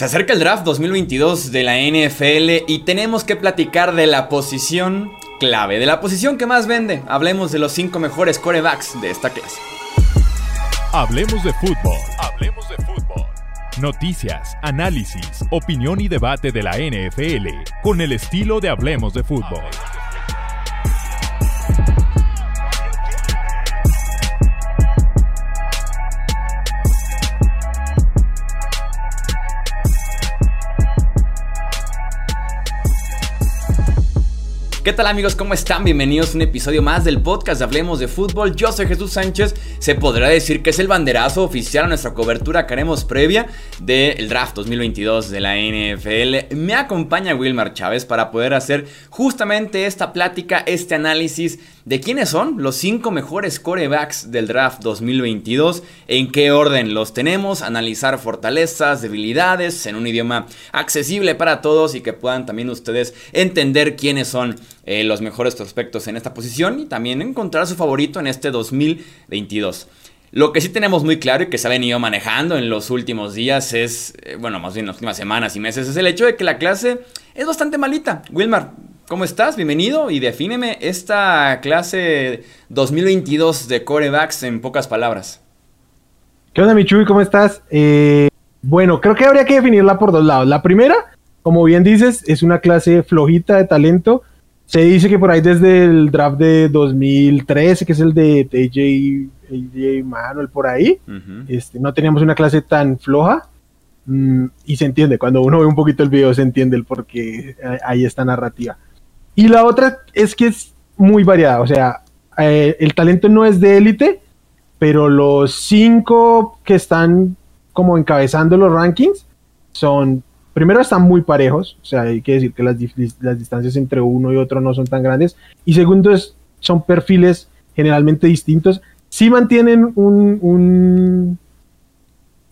Se acerca el draft 2022 de la NFL y tenemos que platicar de la posición clave, de la posición que más vende. Hablemos de los cinco mejores corebacks de esta clase. Hablemos de fútbol. Hablemos de fútbol. Noticias, análisis, opinión y debate de la NFL con el estilo de Hablemos de fútbol. ¿Qué tal amigos? ¿Cómo están? Bienvenidos a un episodio más del podcast de Hablemos de Fútbol. Yo soy Jesús Sánchez. Se podrá decir que es el banderazo oficial a nuestra cobertura que haremos previa del draft 2022 de la NFL. Me acompaña Wilmar Chávez para poder hacer justamente esta plática, este análisis de quiénes son los cinco mejores corebacks del draft 2022, en qué orden los tenemos, analizar fortalezas, debilidades en un idioma accesible para todos y que puedan también ustedes entender quiénes son eh, los mejores prospectos en esta posición y también encontrar su favorito en este 2022. Lo que sí tenemos muy claro y que se ha venido manejando en los últimos días es, eh, bueno, más bien en las últimas semanas y meses, es el hecho de que la clase es bastante malita. Wilmar, ¿cómo estás? Bienvenido y defíneme esta clase 2022 de corebacks en pocas palabras. ¿Qué onda, Michuy? ¿Cómo estás? Eh, bueno, creo que habría que definirla por dos lados. La primera, como bien dices, es una clase flojita de talento. Se dice que por ahí desde el draft de 2013, que es el de AJ AJ Manuel por ahí. este, no teníamos una clase tan floja. Mm, y se entiende, cuando uno ve un poquito el video se entiende el por qué hay esta narrativa. Y la otra es que es muy variada, o sea, eh, el talento no es de élite, pero los cinco que están como encabezando los rankings son, primero están muy parejos, o sea, hay que decir que las, las distancias entre uno y otro no son tan grandes, y segundo es, son perfiles generalmente distintos, sí mantienen un,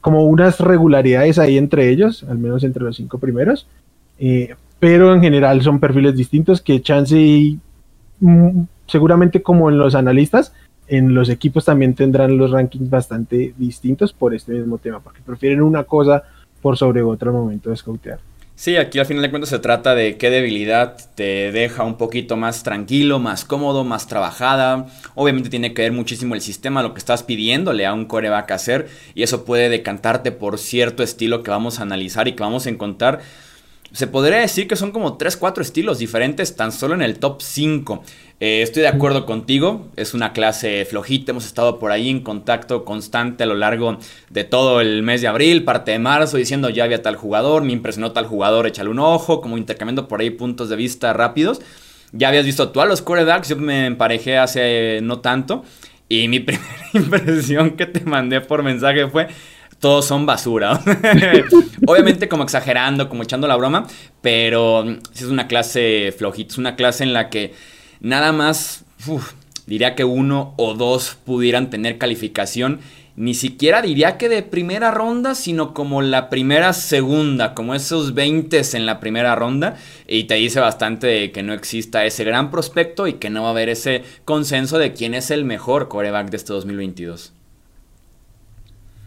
como unas regularidades ahí entre ellos, al menos entre los cinco primeros, eh, pero en general son perfiles distintos que chance y mm, seguramente como en los analistas, en los equipos también tendrán los rankings bastante distintos por este mismo tema, porque prefieren una cosa por sobre otro momento de scoutear. Sí, aquí al final de cuentas se trata de qué debilidad te deja un poquito más tranquilo, más cómodo, más trabajada. Obviamente tiene que ver muchísimo el sistema, lo que estás pidiéndole a un coreback hacer. Y eso puede decantarte por cierto estilo que vamos a analizar y que vamos a encontrar se podría decir que son como 3, 4 estilos diferentes tan solo en el top 5. Eh, estoy de acuerdo contigo, es una clase flojita, hemos estado por ahí en contacto constante a lo largo de todo el mes de abril, parte de marzo, diciendo ya había tal jugador, me impresionó tal jugador, échale un ojo, como intercambiando por ahí puntos de vista rápidos. Ya habías visto tú a los corebacks, yo me emparejé hace no tanto, y mi primera impresión que te mandé por mensaje fue todos son basura. Obviamente como exagerando, como echando la broma, pero es una clase flojita, es una clase en la que nada más, diría que uno o dos pudieran tener calificación. Ni siquiera diría que de primera ronda, sino como la primera segunda, como esos 20 en la primera ronda. Y te dice bastante de que no exista ese gran prospecto y que no va a haber ese consenso de quién es el mejor coreback de este 2022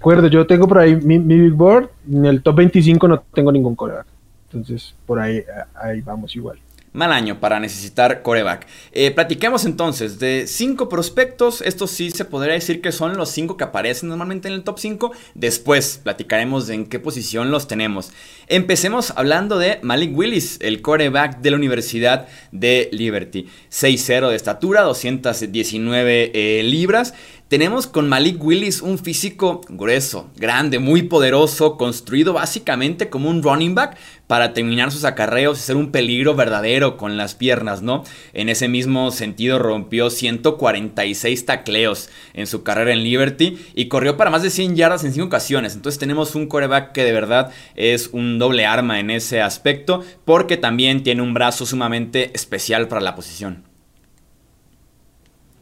acuerdo, yo tengo por ahí mi, big board, en el top 25 no tengo ningún coreback. Entonces, por ahí, ahí vamos igual. Mal año para necesitar coreback. Eh, platiquemos entonces de cinco prospectos. Estos sí se podría decir que son los cinco que aparecen normalmente en el top 5. Después platicaremos en qué posición los tenemos. Empecemos hablando de Malik Willis, el coreback de la Universidad de Liberty. 6'0 de estatura, 219 eh, libras. Tenemos con Malik Willis un físico grueso, grande, muy poderoso, construido básicamente como un running back para terminar sus acarreos y ser un peligro verdadero con las piernas, ¿no? En ese mismo sentido rompió 146 tacleos en su carrera en Liberty y corrió para más de 100 yardas en 5 ocasiones. Entonces tenemos un coreback que de verdad es un doble arma en ese aspecto porque también tiene un brazo sumamente especial para la posición.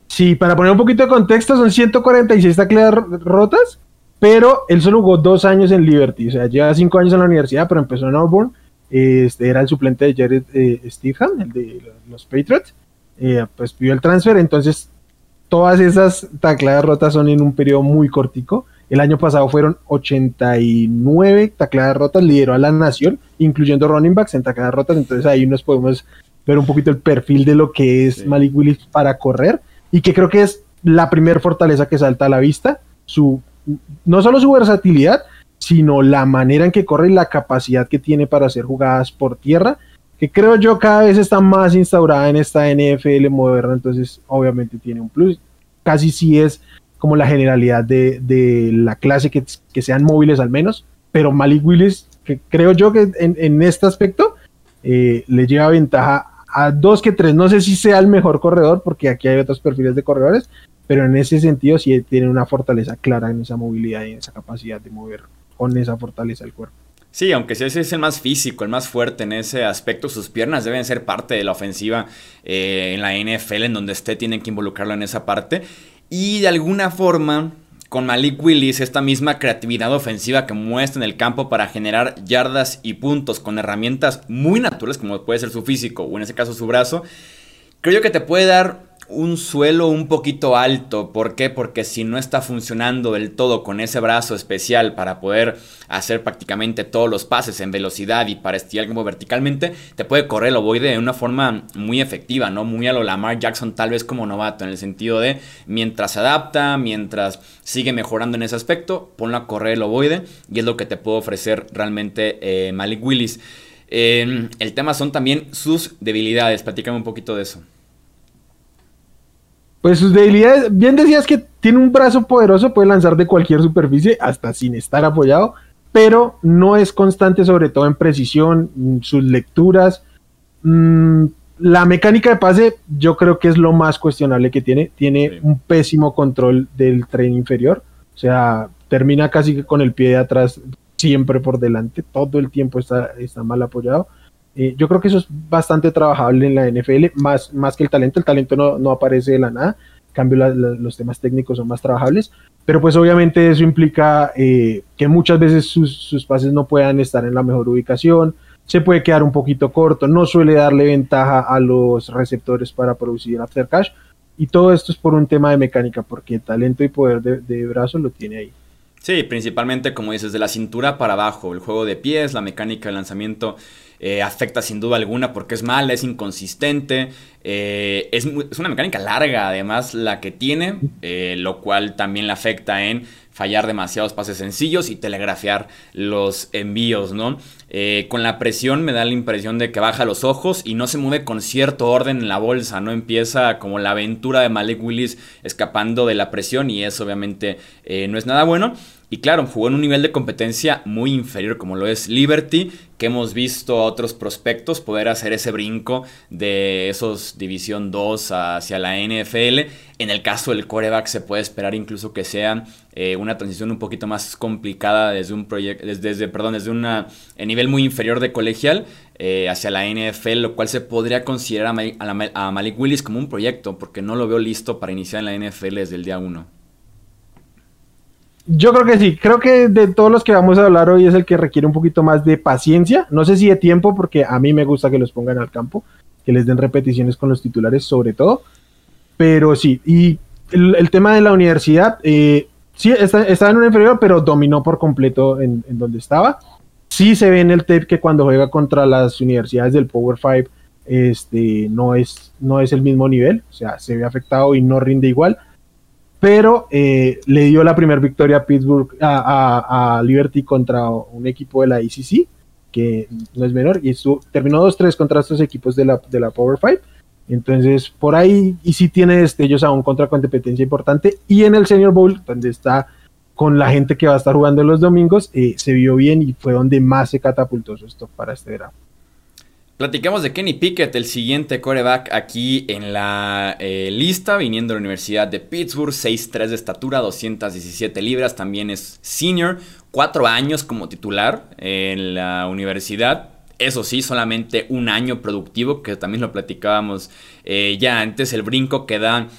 Sí, para poner un poquito de contexto, son 146 tacleas rotas, pero él solo jugó dos años en Liberty, o sea, lleva cinco años en la universidad, pero empezó en Auburn, este, era el suplente de Jared eh, el de los Patriots, eh, pues pidió el transfer, entonces todas esas tacleadas rotas son en un periodo muy cortico, El año pasado fueron 89 tacleadas rotas, lideró a la nación, incluyendo running backs en tacleadas rotas. Entonces ahí nos podemos ver un poquito el perfil de lo que es Malik Willis para correr y que creo que es la primera fortaleza que salta a la vista. Su, no solo su versatilidad, sino la manera en que corre y la capacidad que tiene para hacer jugadas por tierra, que creo yo cada vez está más instaurada en esta NFL moderna, entonces obviamente tiene un plus. Casi sí es como la generalidad de, la clase que, sean móviles al menos, pero Malik Willis, que creo yo que en, este aspecto eh, le lleva ventaja a dos que tres. No sé si sea el mejor corredor, porque aquí hay otros perfiles de corredores, pero en ese sentido sí tiene una fortaleza clara en esa movilidad y en esa capacidad de mover con esa fortaleza el cuerpo. Sí, aunque ese es el más físico, el más fuerte en ese aspecto, sus piernas deben ser parte de la ofensiva eh, en la NFL, en donde esté, tienen que involucrarlo en esa parte. Y de alguna forma, con Malik Willis, esta misma creatividad ofensiva que muestra en el campo para generar yardas y puntos con herramientas muy naturales, como puede ser su físico o en ese caso su brazo, creo que te puede dar un suelo un poquito alto. ¿Por qué? Porque si no está funcionando del todo con ese brazo especial para poder hacer prácticamente todos los pases en velocidad y para estirar como verticalmente, te puede correr el ovoide de una forma muy efectiva, ¿no? Muy a lo Lamar Jackson, tal vez como novato, en el sentido de mientras se adapta, mientras sigue mejorando en ese aspecto, ponlo a correr el ovoide y es lo que te puede ofrecer realmente eh, Malik Willis. Eh, el tema son también sus debilidades, platícame un poquito de eso. Pues sus debilidades, bien decías que tiene un brazo poderoso, puede lanzar de cualquier superficie, hasta sin estar apoyado, pero no es constante, sobre todo en precisión, sus lecturas. Mm, la mecánica de pase, yo creo que es lo más cuestionable que tiene. Tiene un pésimo control del tren inferior, o sea, termina casi con el pie de atrás siempre por delante, todo el tiempo está, está mal apoyado. Eh, yo creo que eso es bastante trabajable en la NFL, más, más que el talento. El talento no, no aparece de la nada. En cambio, los temas técnicos son más trabajables. Pero pues obviamente eso implica eh, que muchas veces sus, sus, pases no puedan estar en la mejor ubicación. Se puede quedar un poquito corto. No suele darle ventaja a los receptores para producir after cash. Y todo esto es por un tema de mecánica, porque talento y poder de, de brazo lo tiene ahí. Sí, principalmente como dices, de la cintura para abajo, el juego de pies, la mecánica de lanzamiento eh, afecta sin duda alguna porque es mala, es inconsistente, eh, es, una mecánica larga además la que tiene, eh, lo cual también le afecta en fallar demasiados pases sencillos y telegrafiar los envíos, ¿no? con la presión me da la impresión de que baja los ojos y no se mueve con cierto orden en la bolsa, ¿no? Empieza como la aventura de Malik Willis escapando de la presión y eso obviamente no es nada bueno. Y claro, jugó en un nivel de competencia muy inferior como lo es Liberty, que hemos visto a otros prospectos poder hacer ese brinco de esos División 2 hacia la NFL. En el caso del coreback se puede esperar incluso que sea eh, una transición un poquito más complicada desde un proyecto, desde, perdón, desde un nivel muy inferior de colegial eh, hacia la NFL, lo cual se podría considerar a, a Malik Willis como un proyecto, porque no lo veo listo para iniciar en la NFL desde el día 1. Yo creo que sí, creo que de todos los que vamos a hablar hoy es el que requiere un poquito más de paciencia, no sé si de tiempo, porque a mí me gusta que los pongan al campo, que les den repeticiones con los titulares sobre todo, pero sí, y el, tema de la universidad, eh, sí, está, en un inferior, pero dominó por completo en, donde estaba. Sí se ve en el tape que cuando juega contra las universidades del Power 5, este, no, es, no es el mismo nivel, o sea, se ve afectado y no rinde igual pero eh, le dio la primera victoria a Pittsburgh, a, Liberty contra un equipo de la ICC, que no es menor, y terminó 2-3 contra estos equipos de la, de la Power 5. Entonces, por ahí, y sí tiene destellos aún contra competencia importante. Y en el Senior Bowl, donde está con la gente que va a estar jugando los domingos, eh, se vio bien y fue donde más se catapultó su stock para este draft. Platicamos de Kenny Pickett, el siguiente coreback aquí en la eh, lista, viniendo de la Universidad de Pittsburgh, 6'3 de estatura, 217 libras, también es senior, 4 años como titular en la universidad. Eso sí, solamente un año productivo, que también lo platicábamos eh, ya antes, el brinco que da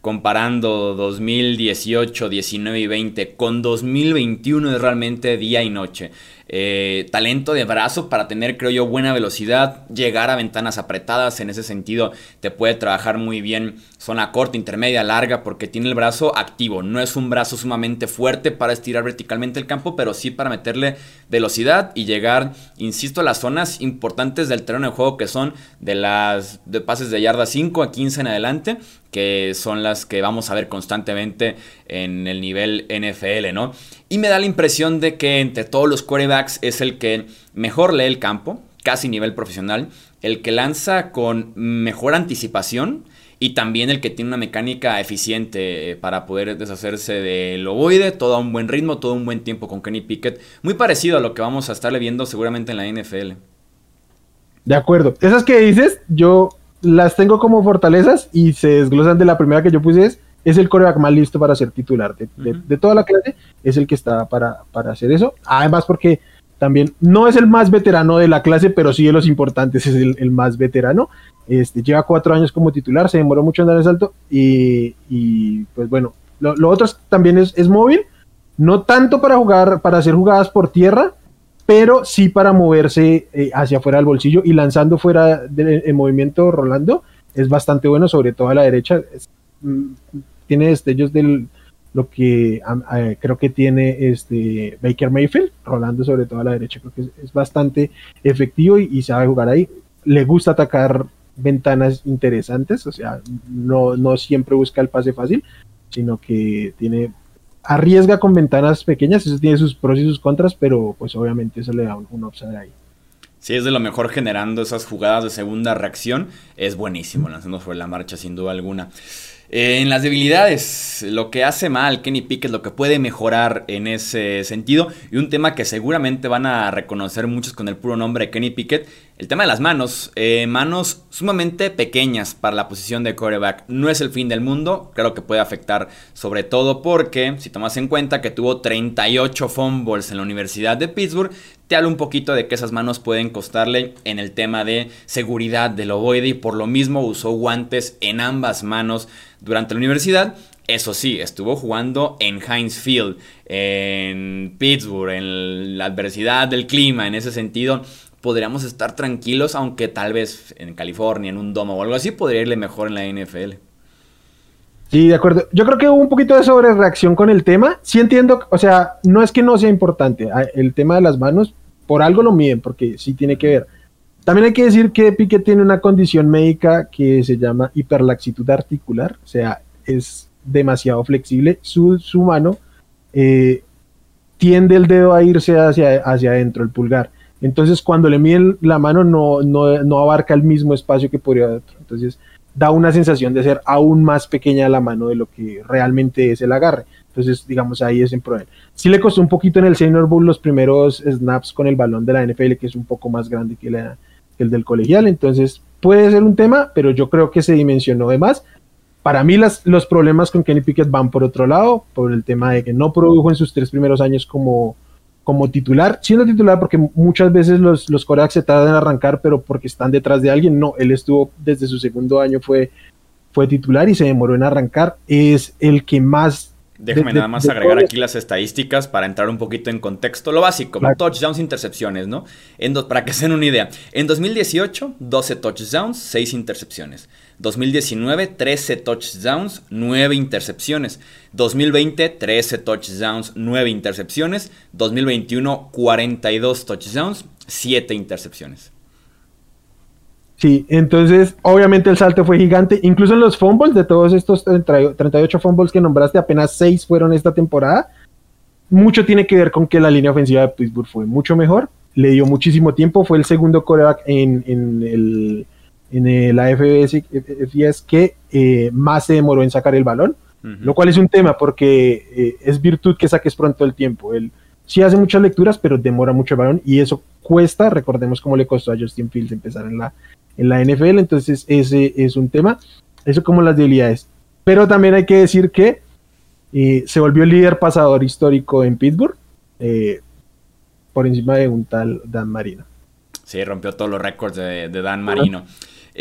comparando 2018, 19 y 20 con 2021 es realmente día y noche. Eh, talento de brazo para tener, creo yo, buena velocidad, llegar a ventanas apretadas. En ese sentido, te puede trabajar muy bien zona corta, intermedia, larga, porque tiene el brazo activo. No es un brazo sumamente fuerte para estirar verticalmente el campo, pero sí para meterle velocidad y llegar, insisto, a las zonas importantes del terreno de juego que son de las de pases de yarda 5 a 15 en adelante que son las que vamos a ver constantemente en el nivel NFL, ¿no? Y me da la impresión de que entre todos los quarterbacks es el que mejor lee el campo, casi nivel profesional, el que lanza con mejor anticipación y también el que tiene una mecánica eficiente para poder deshacerse del ovoide, todo a un buen ritmo, todo un buen tiempo con Kenny Pickett, muy parecido a lo que vamos a estarle viendo seguramente en la NFL. De acuerdo. Esas que dices, yo las tengo como fortalezas y se desglosan de la primera que yo puse es, es el coreback más listo para ser titular de, toda la clase, es el que está para, para, hacer eso. Además porque también no es el más veterano de la clase, pero sí de los importantes es el, más veterano. Este, lleva cuatro años como titular, se demoró mucho en dar el salto y, pues bueno, lo, lo otro también es, es móvil, no tanto para jugar, para hacer jugadas por tierra, pero sí para moverse eh, hacia afuera del bolsillo y lanzando fuera del movimiento Rolando es bastante bueno, sobre todo a la derecha. Mm, tiene destellos de lo que creo que tiene este Baker Mayfield, Rolando sobre todo a la derecha, creo que es, bastante efectivo y, sabe jugar ahí. Le gusta atacar ventanas interesantes, o sea, no, no siempre busca el pase fácil, sino que tiene arriesga con ventanas pequeñas, eso tiene sus pros y sus contras, pero pues obviamente eso le da un, un upside ahí. Si es de lo mejor generando esas jugadas de segunda reacción, es buenísimo lanzando sobre la marcha sin duda alguna. Eh, en las debilidades, lo que hace mal Kenny Pickett, lo que puede mejorar en ese sentido, y un tema que seguramente van a reconocer muchos con el puro nombre de Kenny Pickett, el tema de las manos. Eh, manos sumamente pequeñas para la posición de quarterback. No es el fin del mundo, creo que puede afectar sobre todo porque, si tomas en cuenta que tuvo 38 fumbles en la Universidad de Pittsburgh, te hablo un poquito de que esas manos pueden costarle en el tema de seguridad del ovoide y por lo mismo usó guantes en ambas manos durante la universidad. Eso sí, estuvo jugando en Heinz Field, en Pittsburgh, en la adversidad del clima, en ese sentido podríamos estar tranquilos, aunque tal vez en California, en un domo o algo así, podría irle mejor en la NFL. Sí, de acuerdo. Yo creo que hubo un poquito de sobrereacción con el tema. Sí entiendo, o sea, no es que no sea importante. Ah, el tema de las manos, por algo lo miden, porque sí tiene que ver. También hay que decir que Piquet tiene una condición médica que se llama hiperlaxitud articular, o sea, es demasiado flexible. Su, su mano eh, tiende el dedo a irse hacia, hacia adentro, el pulgar. Entonces, cuando le miden la mano, no, no, no abarca el mismo espacio que podría otro. Entonces, da una sensación de ser aún más pequeña la mano de lo que realmente es el agarre. Entonces, digamos, ahí es en pro. Sí le costó un poquito en el Senior Bowl los primeros snaps con el balón de la NFL, que es un poco más grande que, el del colegial. Entonces, puede ser un tema, pero yo creo que se dimensionó de más. Para mí, las, los problemas con Kenny Pickett van por otro lado, por el tema de que no produjo en sus tres primeros años como, como titular, siendo titular porque muchas veces los, los corebacks se tardan en arrancar, pero porque están detrás de alguien, no, él estuvo desde su segundo año, fue, fue titular y se demoró en arrancar, es el que más... Déjame nada más agregar aquí las estadísticas para entrar un poquito en contexto. Lo básico, touchdowns, intercepciones, ¿no? En para que se den una idea. En 2018, 12 touchdowns, 6 intercepciones. 2019, 13 touchdowns, 9 intercepciones. 2020, 13 touchdowns, 9 intercepciones. 2021, 42 touchdowns, 7 intercepciones. Sí, entonces obviamente el salto fue gigante. Incluso en los fumbles, de todos estos 38 fumbles que nombraste, apenas 6 fueron esta temporada. Mucho tiene que ver con que la línea ofensiva de Pittsburgh fue mucho mejor. Le dio muchísimo tiempo. Fue el segundo coreback en, en el en la FBS que eh, más se demoró en sacar el balón, lo cual es un tema porque eh, es virtud que saques pronto el tiempo. Él sí hace muchas lecturas, pero demora mucho el balón y eso cuesta. Recordemos cómo le costó a Justin Fields empezar en la, en la NFL, entonces ese es un tema. Eso como las debilidades. Pero también hay que decir que eh, se volvió el líder pasador histórico en Pittsburgh por encima de un tal Dan Marino. Sí, rompió todos los récords de, de Dan Marino.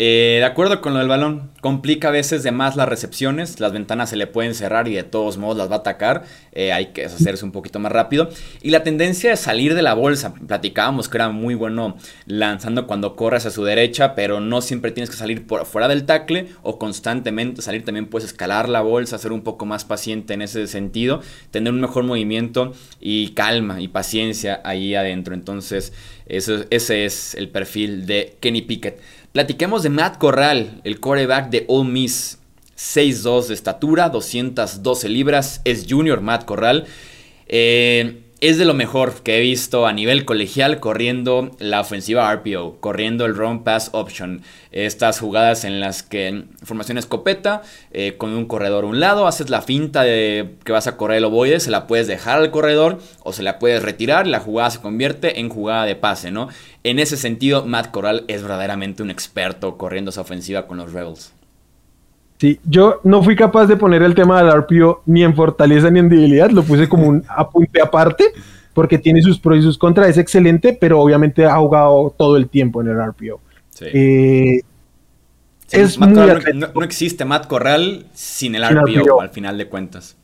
Eh, de acuerdo con lo del balón, complica a veces de más las recepciones, las ventanas se le pueden cerrar y de todos modos las va a atacar, eh, hay que hacerse un poquito más rápido. Y la tendencia de salir de la bolsa, platicábamos que era muy bueno lanzando cuando corres a su derecha, pero no siempre tienes que salir por fuera del tackle o constantemente salir, también puedes escalar la bolsa, ser un poco más paciente en ese sentido, tener un mejor movimiento y calma y paciencia ahí adentro. Entonces, ese es el perfil de Kenny Pickett. Platiquemos de Matt Corral, el quarterback de Ole Miss. 6'2 de estatura, 212 libras. Es junior Matt Corral. Eh, es de lo mejor que he visto a nivel colegial corriendo la ofensiva RPO, corriendo el run pass option. Estas jugadas en las que formación escopeta, eh, con un corredor a un lado, haces la finta de que vas a correr el ovoide, se la puedes dejar al corredor o se la puedes retirar, la jugada se convierte en jugada de pase, ¿no? En ese sentido, Matt Corral es verdaderamente un experto corriendo esa ofensiva con los Rebels. Sí, yo no fui capaz de poner el tema del RPO ni en fortaleza ni en debilidad, lo puse como un apunte aparte, porque tiene sus pros y sus contras, es excelente, pero obviamente ha jugado todo el tiempo en el RPO. Eh, es muy no, existe Matt Corral sin el RPO, al final de cuentas.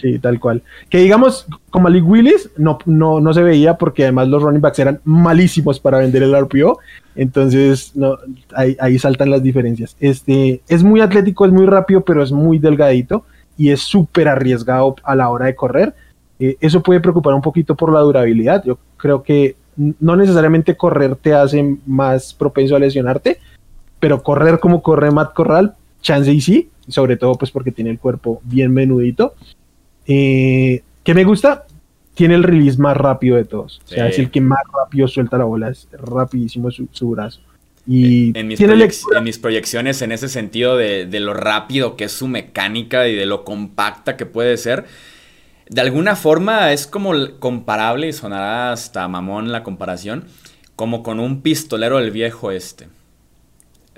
Sí, tal cual. Que digamos, como Malik Willis, no, no, no se veía porque además los running backs eran malísimos para vender el RPO. Entonces, no, ahí, saltan las diferencias. Este, es muy atlético, es muy rápido, pero es muy delgadito y es súper arriesgado a la hora de correr. Eh, eso puede preocupar un poquito por la durabilidad. Yo creo que no necesariamente correr te hace más propenso a lesionarte, pero correr como corre Matt Corral, chance y sí, sobre todo pues porque tiene el cuerpo bien menudito. Eh, ¿Qué me gusta? Tiene el release más rápido de todos. O sea, es el que más rápido suelta la bola. Es rapidísimo su, brazo. Y en, mis proyecciones, en ese sentido de, lo rápido que es su mecánica y de lo compacta que puede ser, de alguna forma es como comparable, y sonará hasta mamón la comparación, como con un pistolero del viejo este.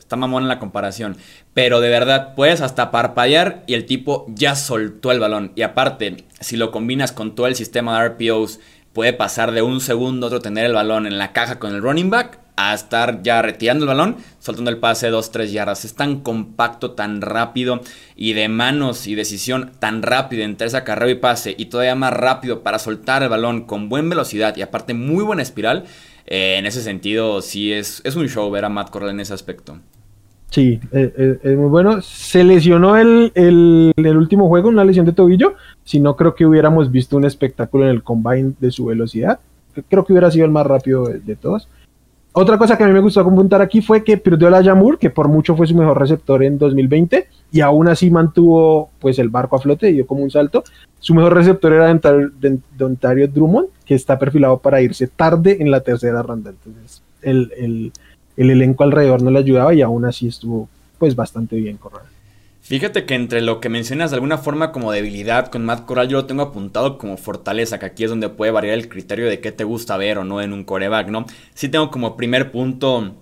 Está mamón en la comparación. Pero de verdad, puedes hasta parpadear y el tipo ya soltó el balón. Y aparte, si lo combinas con todo el sistema de RPOs, puede pasar de un segundo a otro tener el balón en la caja con el running back a estar ya retirando el balón, soltando el pase 2-3 yardas. Es tan compacto, tan rápido y de manos y decisión tan rápido entre esa carrera y pase y todavía más rápido para soltar el balón con buena velocidad y aparte muy buena espiral. Eh, en ese sentido, sí es, es un show ver a Matt Corral en ese aspecto. Sí, eh, es, muy bueno. Se lesionó el, el, el, último juego, una lesión de tobillo. Si no, creo que hubiéramos visto un espectáculo en el combine de su velocidad. Creo que hubiera sido el más rápido de, todos. Otra cosa que a mí me gustó comentar aquí fue que perdió la Yamur, que por mucho fue su mejor receptor en 2020, y aún así mantuvo pues el barco a flote, dio como un salto. Su mejor receptor era Dontario Drummond, que está perfilado para irse tarde en la tercera ronda. Entonces, el, el el elenco alrededor no le ayudaba y aún así estuvo pues bastante bien Corral. Fíjate que entre lo que mencionas de alguna forma como debilidad con Matt Corral, yo lo tengo apuntado como fortaleza, que aquí es donde puede variar el criterio de qué te gusta ver o no en un coreback, ¿no? Sí tengo como primer punto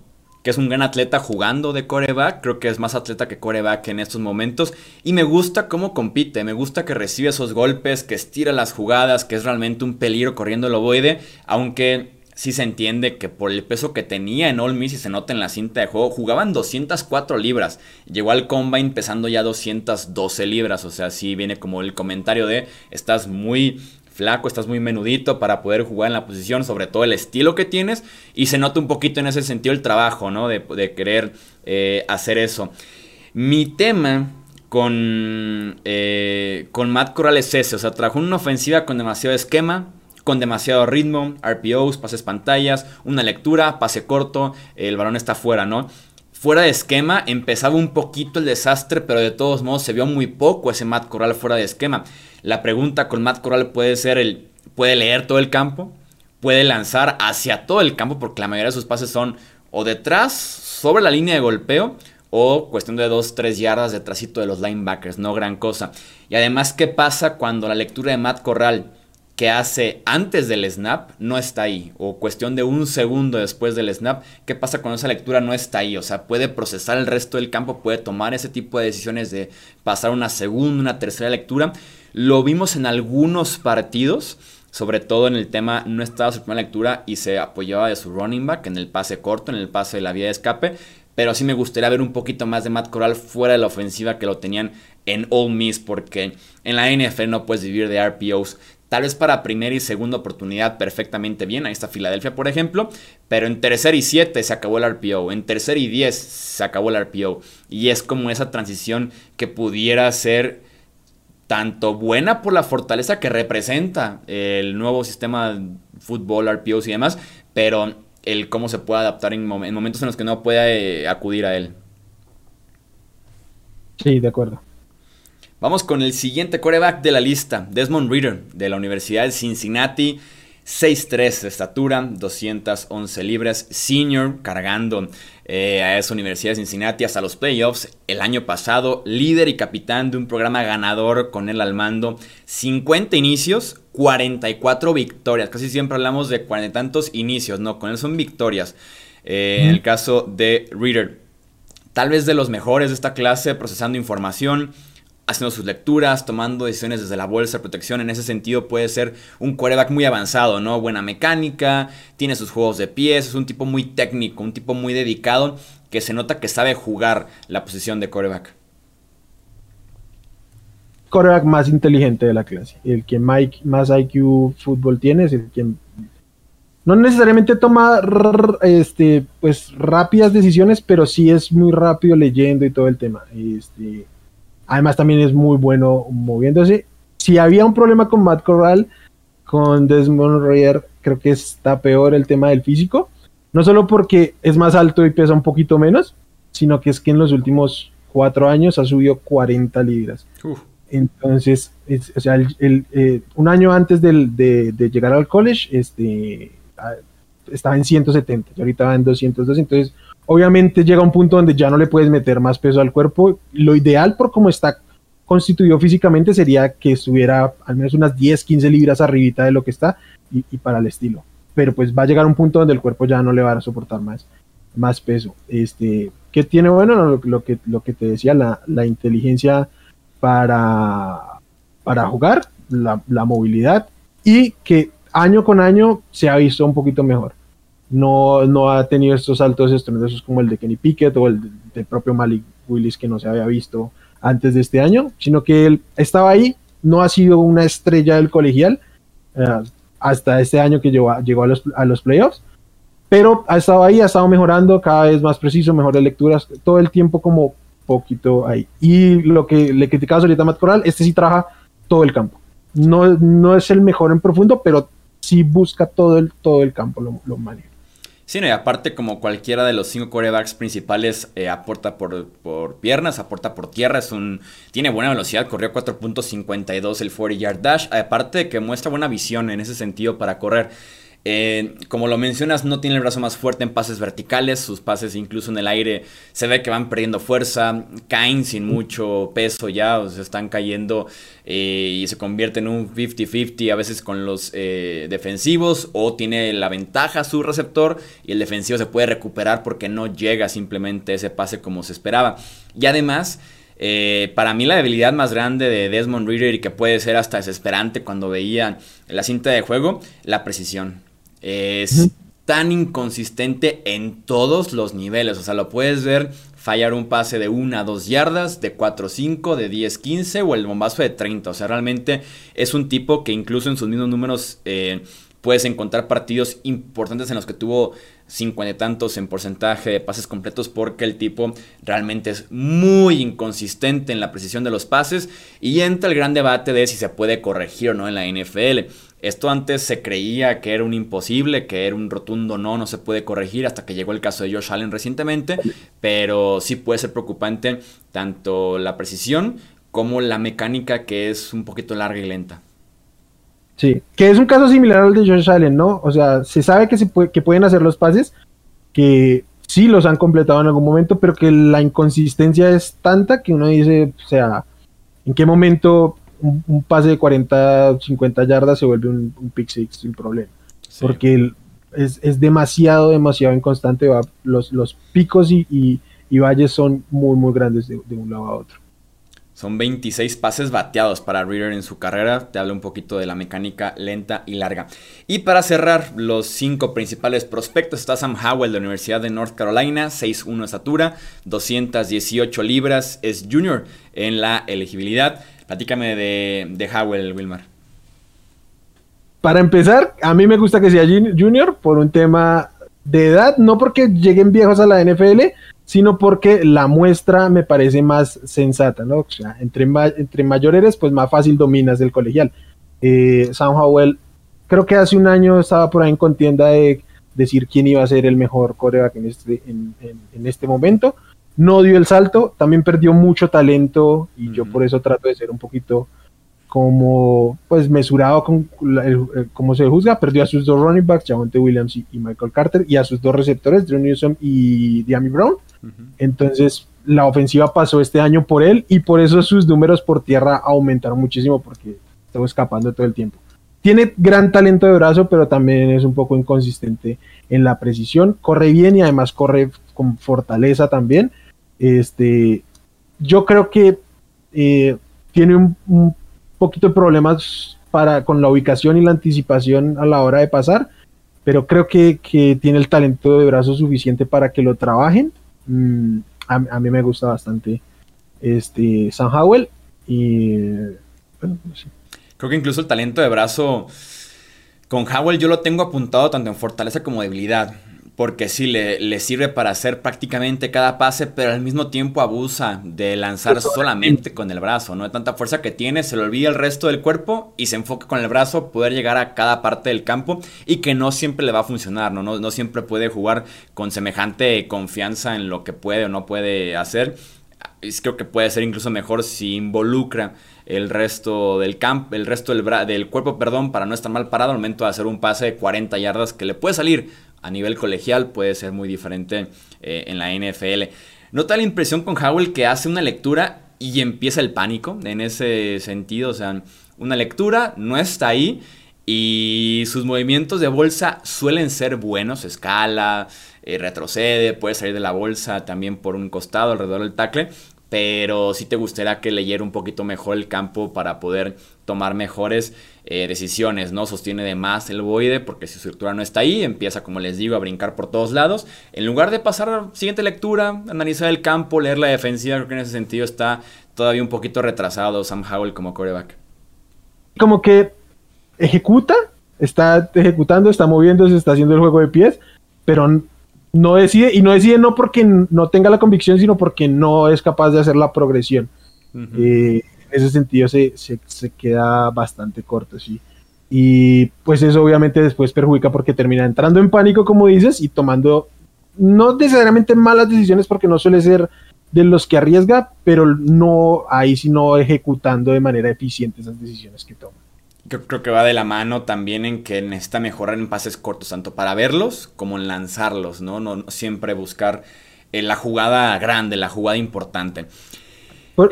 que es un gran atleta jugando de coreback, creo que es más atleta que coreback en estos momentos, y me gusta cómo compite, me gusta que recibe esos golpes, que estira las jugadas, que es realmente un peligro corriendo el ovoide, aunque sí se entiende que por el peso que tenía en All Miss y se nota en la cinta de juego, jugaban 204 libras. Llegó al Combine pesando ya 212 libras. O sea, sí viene como el comentario de estás muy flaco, estás muy menudito para poder jugar en la posición, sobre todo el estilo que tienes. Y se nota un poquito en ese sentido el trabajo, ¿no? De, querer eh, hacer eso. Mi tema con, eh, con Matt Corral es ese. O sea, trajo una ofensiva con demasiado esquema con demasiado ritmo, RPOs, pases pantallas, una lectura, pase corto, el balón está fuera, ¿no? Fuera de esquema empezaba un poquito el desastre, pero de todos modos se vio muy poco ese Matt Corral fuera de esquema. La pregunta con Matt Corral puede ser el, ¿puede leer todo el campo? ¿Puede lanzar hacia todo el campo? Porque la mayoría de sus pases son o detrás, sobre la línea de golpeo, o cuestión de 2-3 yardas detrásito de los linebackers, no gran cosa. Y además, ¿qué pasa cuando la lectura de Matt Corral que hace antes del snap no está ahí, o cuestión de un segundo después del snap, ¿qué pasa cuando esa lectura no está ahí? O sea, puede procesar el resto del campo, puede tomar ese tipo de decisiones de pasar una segunda, una tercera lectura. Lo vimos en algunos partidos, sobre todo en el tema no estaba su primera lectura y se apoyaba de su running back en el pase corto, en el pase de la vía de escape, pero sí me gustaría ver un poquito más de Matt Corral fuera de la ofensiva que lo tenían en All Miss, porque en la NFL no puedes vivir de RPOs. Tal vez para primera y segunda oportunidad perfectamente bien. Ahí está Filadelfia, por ejemplo. Pero en tercer y siete se acabó el RPO. En tercer y diez se acabó el RPO. Y es como esa transición que pudiera ser tanto buena por la fortaleza que representa el nuevo sistema fútbol, RPOs y demás, pero el cómo se puede adaptar en, momentos en los que no pueda eh, acudir a él. Sí, de acuerdo. Vamos con el siguiente coreback de la lista, Desmond Reader, de la Universidad de Cincinnati. 6'3 de estatura, 211 libras, senior, cargando eh, a esa Universidad de Cincinnati hasta los playoffs el año pasado, líder y capitán de un programa ganador con él al mando, 50 inicios, 44 victorias, casi siempre hablamos de cuarenta y tantos inicios, no, con él son victorias. Eh, en el caso de Reader, tal vez de los mejores de esta clase, procesando información, haciendo sus lecturas, tomando decisiones desde la bolsa de protección. En ese sentido puede ser un quarterback muy avanzado, ¿no? Buena mecánica, tiene sus juegos de pies, es un tipo muy técnico, un tipo muy dedicado que se nota que sabe jugar la posición de quarterback. Quarterback más inteligente de la clase. El que más IQ fútbol tiene es el que no necesariamente toma este, pues, rápidas decisiones, pero sí es muy rápido leyendo y todo el tema. Este, Además también es muy bueno moviéndose. Si había un problema con Matt Corral, con Desmond Reyer, creo que está peor el tema del físico. No solo porque es más alto y pesa un poquito menos, sino que es que en los últimos cuatro años ha subido 40 libras. Entonces, o sea, eh, un año antes de, llegar al college, este, estaba en 170 y ahorita va en 202. Entonces, Obviamente llega un punto donde ya no le puedes meter más peso al cuerpo. Lo ideal por cómo está constituido físicamente sería que estuviera al menos unas 10, 15 libras arribita de lo que está y, para el estilo. Pero pues va a llegar un punto donde el cuerpo ya no le va a soportar más, más peso. Este, ¿Qué tiene bueno? Lo, que, te decía, la, la inteligencia para, para jugar, la, la movilidad y que año con año se ha visto un poquito mejor no, no ha tenido estos saltos esos como el de Kenny Pickett o el del propio Malik Willis que no se había visto antes de este año, sino que él estaba ahí, no ha sido una estrella del colegial eh, hasta este año que llegó, a, llegó a, los, a los playoffs, pero ha estado ahí, ha estado mejorando, cada vez más preciso, mejores lecturas, todo el tiempo como poquito ahí. Y lo que le criticaba ahorita a Matt Corral, este sí trabaja todo el campo. No, no es el mejor en profundo, pero sí busca todo el, todo el campo, lo, lo maneja. Sí, no, y aparte como cualquiera de los cinco quarterbacks principales eh, aporta por, por, piernas, aporta por tierra, es un tiene buena velocidad, corrió 4.52 el 40 yard dash, aparte de que muestra buena visión en ese sentido para correr. Eh, como lo mencionas, no tiene el brazo más fuerte en pases verticales, sus pases incluso en el aire se ve que van perdiendo fuerza, caen sin mucho peso ya, o sea, están cayendo eh, y se convierte en un 50-50 a veces con los eh, defensivos o tiene la ventaja su receptor y el defensivo se puede recuperar porque no llega simplemente ese pase como se esperaba. Y además... para mí la debilidad más grande de Desmond Reader y que puede ser hasta desesperante cuando veía la cinta de juego, la precisión. Es tan inconsistente en todos los niveles. O sea, lo puedes ver fallar un pase de 1 a 2 yardas, de 4 5, de 10 15 o el bombazo de 30. O sea, realmente es un tipo que incluso en sus mismos números eh, puedes encontrar partidos importantes en los que tuvo 50 y tantos en porcentaje de pases completos porque el tipo realmente es muy inconsistente en la precisión de los pases y entra el gran debate de si se puede corregir o no en la NFL. Esto antes se creía que era un imposible, que era un rotundo no, no se puede corregir hasta que llegó el caso de Josh Allen recientemente, pero sí puede ser preocupante tanto la precisión como la mecánica que es un poquito larga y lenta. Sí, que es un caso similar al de Josh Allen, ¿no? O sea, se sabe que, se que pueden hacer los pases, que sí los han completado en algún momento, pero que la inconsistencia es tanta que uno dice, o sea, ¿en qué momento un, pase de 40, 50 yardas se vuelve un, pick six sin problema. Porque es, demasiado, demasiado inconstante. los, los picos y, valles son muy, muy grandes de, un lado a otro. Son 26 pases bateados para Reader en su carrera. Te habla un poquito de la mecánica lenta y larga. Y para cerrar los cinco principales prospectos está Sam Howell de la Universidad de North Carolina, 6'1 estatura, 218 libras, es junior en la elegibilidad. Platícame de, de Howell, Wilmar. Para empezar, a mí me gusta que sea junior por un tema de edad, no porque lleguen viejos a la NFL, sino porque la muestra me parece más sensata, ¿no? O sea, entre, entre mayor eres, pues más fácil dominas del colegial. Eh, Sam Howell, creo que hace un año estaba por ahí en contienda de decir quién iba a ser el mejor coreback en este, en, este momento. No dio el salto, también perdió mucho talento y yo por eso trato de ser un poquito como pues mesurado con cómo se juzga, perdió a sus dos running backs, Javonte Williams y, Michael Carter, y a sus dos receptores, Drew Newsom y Diami Brown. Entonces la ofensiva pasó este año por él y por eso sus números por tierra aumentaron muchísimo porque estaba escapando todo el tiempo. Tiene gran talento de brazo, pero también es un poco inconsistente en la precisión. Corre bien y además corre con fortaleza también. Este, yo creo que eh, tiene un poquito de problemas para, con la ubicación y la anticipación a la hora de pasar, pero creo que, tiene el talento de brazo suficiente para que lo trabajen. Mm, a, mí me gusta bastante este Sam Howell y creo que incluso el talento de brazo con Howell yo lo tengo apuntado tanto en fortaleza como debilidad porque sí, le, sirve para hacer prácticamente cada pase, pero al mismo tiempo abusa de lanzar solamente con el brazo, ¿no? De tanta fuerza que tiene, se le olvida el resto del cuerpo y se enfoca con el brazo, poder llegar a cada parte del campo y que no siempre le va a funcionar, ¿no? No, no siempre puede jugar con semejante confianza en lo que puede o no puede hacer. Creo que puede ser incluso mejor si involucra el resto del campo, el resto del, del cuerpo, perdón, para no estar mal parado al momento de hacer un pase de 40 yardas que le puede salir a nivel colegial puede ser muy diferente eh, en la NFL. Nota la impresión con Howell que hace una lectura y empieza el pánico en ese sentido. O sea, una lectura no está ahí y sus movimientos de bolsa suelen ser buenos. Escala, eh, retrocede, puede salir de la bolsa también por un costado alrededor del tackle pero sí te gustaría que leyera un poquito mejor el campo para poder tomar mejores eh, decisiones, ¿no? Sostiene de más el boide porque su estructura no está ahí, empieza, como les digo, a brincar por todos lados. En lugar de pasar a la siguiente lectura, analizar el campo, leer la defensiva, creo que en ese sentido está todavía un poquito retrasado Sam Howell como coreback. Como que ejecuta, está ejecutando, está moviéndose, está haciendo el juego de pies, pero no decide, y no decide no porque no tenga la convicción, sino porque no es capaz de hacer la progresión. Eh, en ese sentido se, queda bastante corto, sí. Y pues eso obviamente después perjudica porque termina entrando en pánico, como dices, y tomando no necesariamente malas decisiones porque no suele ser de los que arriesga, pero no ahí sino ejecutando de manera eficiente esas decisiones que toma. Yo creo que va de la mano también en que necesita mejorar en pases cortos, tanto para verlos como en lanzarlos, ¿no? No, siempre buscar eh, la jugada grande, la jugada importante.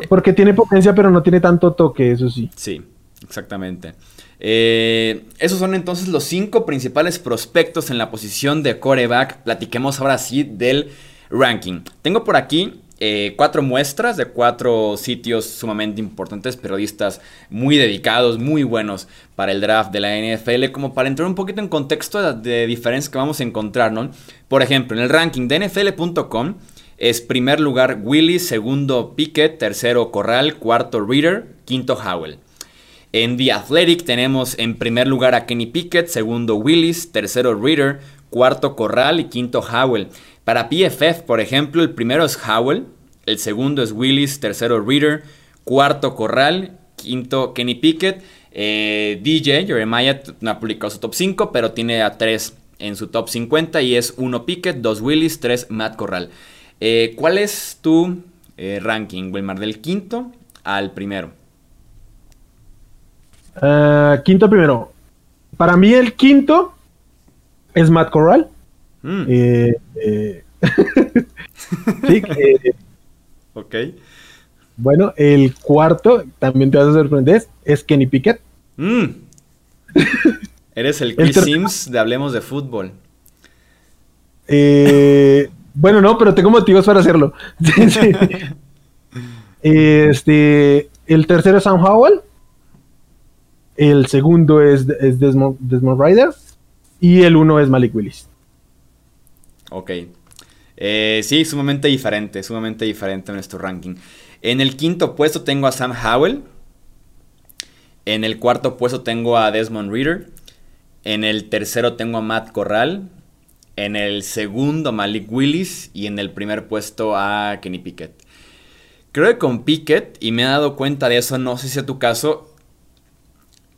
porque tiene potencia, pero no tiene tanto toque, eso sí. Sí, exactamente. Eh, esos son entonces los cinco principales prospectos en la posición de coreback. Platiquemos ahora sí del ranking. Tengo por aquí eh, cuatro muestras de cuatro sitios sumamente importantes, periodistas muy dedicados, muy buenos para el draft de la NFL, como para entrar un poquito en contexto de, diferencias que vamos a encontrar, ¿no? Por ejemplo, en el ranking de NFL.com es primer lugar Willis, segundo Pickett, tercero Corral, cuarto Reader, quinto Howell. En The Athletic tenemos en primer lugar a Kenny Pickett, segundo Willis, tercero Reader, cuarto Corral y quinto Howell. Para PFF, por ejemplo, el primero es Howell, el segundo es Willis, tercero Reader, cuarto Corral, quinto Kenny Pickett. Eh, DJ, Jeremiah, no ha publicado su top 5, pero tiene a 3 en su top 50 y es 1 Pickett, 2 Willis, 3 Matt Corral. Eh, ¿Cuál es tu eh, ranking, Wilmar, del quinto al primero? Ah, quinto primero. Para mí el quinto es Matt Corral. Mm. Eh, eh, sí, ok. Bueno, el cuarto, también te vas a sorprender, es Kenny Pickett. Mm. Eres el Chris Sims de Hablemos de Fútbol. Eh, bueno, no, pero tengo motivos para hacerlo. Este, el tercero es Sam Howell. El segundo es, Desmond, Desmond Ryder. Y el uno es Malik Willis. Ok. Eh, sí, sumamente diferente, sumamente diferente en nuestro ranking. En el quinto puesto tengo a Sam Howell. En el cuarto puesto tengo a Desmond Reader. En el tercero tengo a Matt Corral. En el segundo Malik Willis. Y en el primer puesto a Kenny Pickett. Creo que con Pickett, y me he dado cuenta de eso, no sé si es tu caso,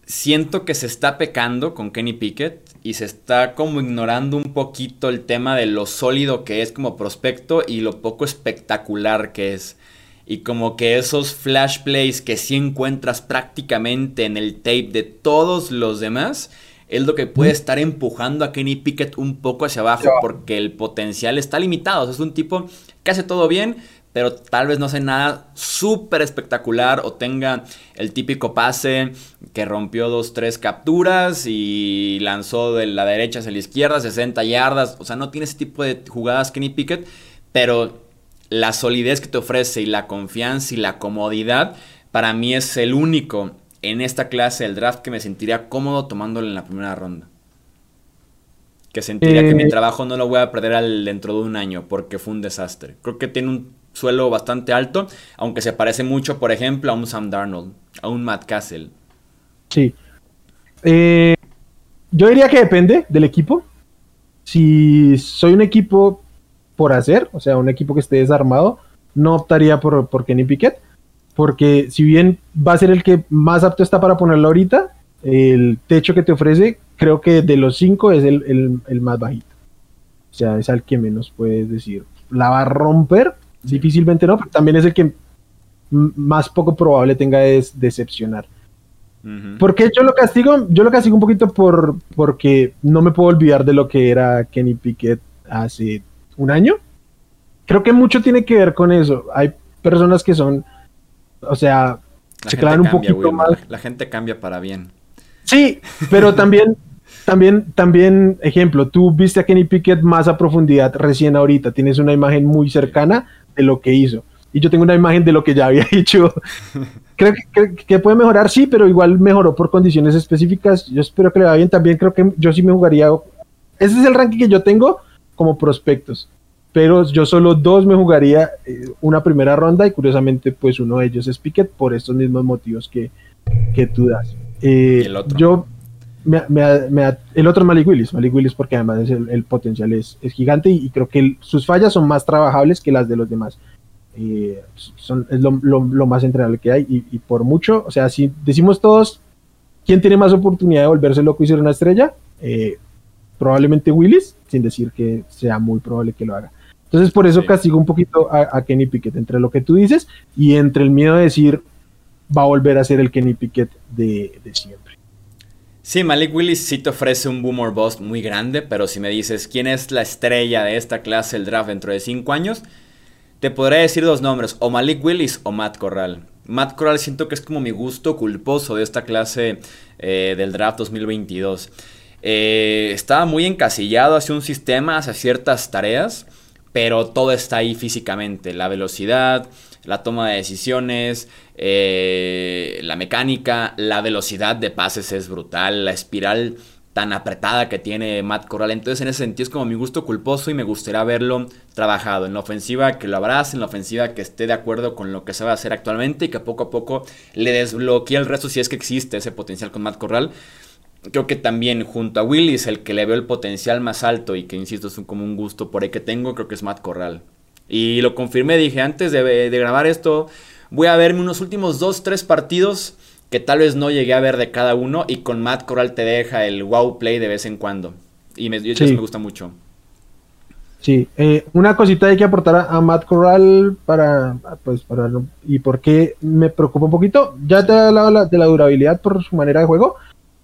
siento que se está pecando con Kenny Pickett y se está como ignorando un poquito el tema de lo sólido que es como prospecto y lo poco espectacular que es. Y como que esos flash plays que sí encuentras prácticamente en el tape de todos los demás, es lo que puede estar empujando a Kenny Pickett un poco hacia abajo porque el potencial está limitado. es un tipo que hace todo bien, pero tal vez no hace nada súper espectacular o tenga el típico pase que rompió dos, tres capturas y lanzó de la derecha hacia la izquierda, 60 yardas. O sea, no tiene ese tipo de jugadas Kenny Pickett, pero la solidez que te ofrece y la confianza y la comodidad, para mí es el único en esta clase del draft que me sentiría cómodo tomándolo en la primera ronda. Que sentiría que mi eh. trabajo no lo voy a perder al, dentro de un año porque fue un desastre. Creo que tiene un suelo bastante alto, aunque se parece mucho, por ejemplo, a un Sam Darnold, a un Matt Castle. Sí. Eh, yo diría que depende del equipo. Si soy un equipo por hacer, o sea, un equipo que esté desarmado, no optaría por, por Kenny Pickett, porque si bien va a ser el que más apto está para ponerlo ahorita, el techo que te ofrece, creo que de los cinco es el, el más bajito. O sea, es al que menos puedes decir. La va a romper, Difícilmente no, pero también es el que más poco probable tenga es decepcionar. Porque yo lo castigo, yo lo castigo un poquito por porque no me puedo olvidar de lo que era Kenny Pickett hace un año. Creo que mucho tiene que ver con eso. Hay personas que son, o sea, se clavan un poquito más. La, la gente cambia para bien. Sí, pero también también, también, ejemplo, tú viste a Kenny Pickett más a profundidad recién ahorita, tienes una imagen muy cercana de lo que hizo. Y yo tengo una imagen de lo que ya había hecho. creo que, puede mejorar, sí, pero igual mejoró por condiciones específicas. Yo espero que le vaya bien. También creo que yo sí me jugaría. Ese es el ranking que yo tengo como prospectos. Pero yo solo dos me jugaría eh, una primera ronda y curiosamente pues uno de ellos es Pickett por estos mismos motivos que, que tú das. Eh, el otro? Yo el otro es Malik Willis, Malik Willis porque además el, potencial es, gigante y, creo que sus fallas son más trabajables que las de los demás. Eh, son, es lo, más entrenable que hay y, por mucho, o sea, si decimos todos quién tiene más oportunidad de volverse loco y ser una estrella, eh, probablemente Willis, sin decir que sea muy probable que lo haga. Entonces por eso castigo un poquito a, Kenny Pickett entre lo que tú dices y entre el miedo de decir va a volver a ser el Kenny Pickett de siempre. Sí, Malik Willis sí te ofrece un boomer bust muy grande, pero si me dices quién es la estrella de esta clase del draft dentro de 5 años, te podré decir dos nombres, o Malik Willis o Matt Corral. Matt Corral siento que es como mi gusto culposo de esta clase eh, del draft 2022. Eh, estaba muy encasillado hacia un sistema, hacia ciertas tareas, pero todo está ahí físicamente. La velocidad, la toma de decisiones, eh, la mecánica, la velocidad de pases es brutal, la espiral tan apretada que tiene Matt Corral. Entonces, en ese sentido, es como mi gusto culposo y me gustaría verlo trabajado. En la ofensiva que lo abrace, en la ofensiva que esté de acuerdo con lo que a hacer actualmente y que poco a poco le desbloquee el resto si es que existe ese potencial con Matt Corral. Creo que también junto a Willis, el que le veo el potencial más alto y que insisto es como un gusto por ahí que tengo, creo que es Matt Corral. Y lo confirmé, dije, antes de, grabar esto, voy a verme unos últimos dos, tres partidos que tal vez no llegué a ver de cada uno y con Matt Corral te deja el wow play de vez en cuando. Y me, me gusta mucho. Sí, eh, una cosita hay que aportar a, Matt Corral para, pues, para, y por qué me preocupa un poquito. Ya te he hablado de la durabilidad por su manera de juego,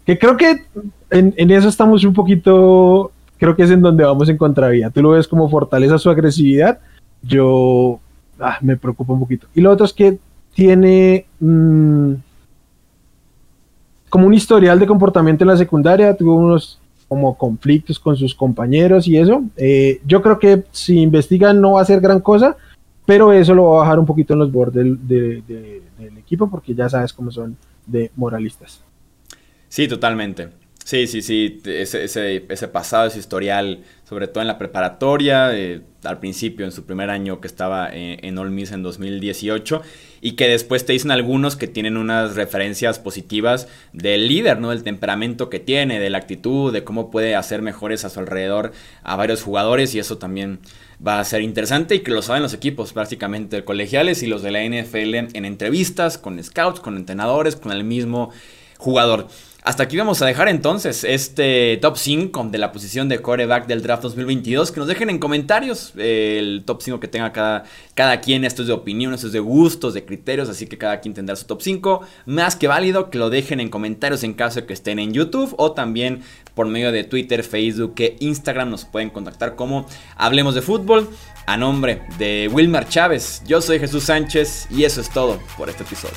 que creo que en, en, eso estamos un poquito, creo que es en donde vamos en contravía. Tú lo ves como fortaleza su agresividad, yo ah, me preocupa un poquito. Y lo otro es que tiene mm, como un historial de comportamiento en la secundaria, tuvo unos como conflictos con sus compañeros y eso. Eh, yo creo que si investigan no va a ser gran cosa, pero eso lo va a bajar un poquito en los bordes del, equipo porque ya sabes cómo son de moralistas. Sí, totalmente. Sí, sí, sí, ese, ese, ese pasado, ese historial, sobre todo en la preparatoria, eh, al principio, en su primer año que estaba en, en All Miss en 2018, y que después te dicen algunos que tienen unas referencias positivas del líder, ¿no? Del temperamento que tiene, de la actitud, de cómo puede hacer mejores a su alrededor a varios jugadores, y eso también va a ser interesante y que lo saben los equipos prácticamente colegiales y los de la NFL en entrevistas con scouts, con entrenadores, con el mismo jugador. Hasta aquí vamos a dejar entonces este top 5 de la posición de coreback del draft 2022. Que nos dejen en comentarios eh, el top 5 que tenga cada, cada quien. Esto es de opinión, esto es de gustos, de criterios. Así que cada quien tendrá su top 5. Más que válido que lo dejen en comentarios en caso de que estén en YouTube o también por medio de Twitter, Facebook e Instagram. Nos pueden contactar como Hablemos de Fútbol. A nombre de Wilmar Chávez, yo soy Jesús Sánchez y eso es todo por este episodio.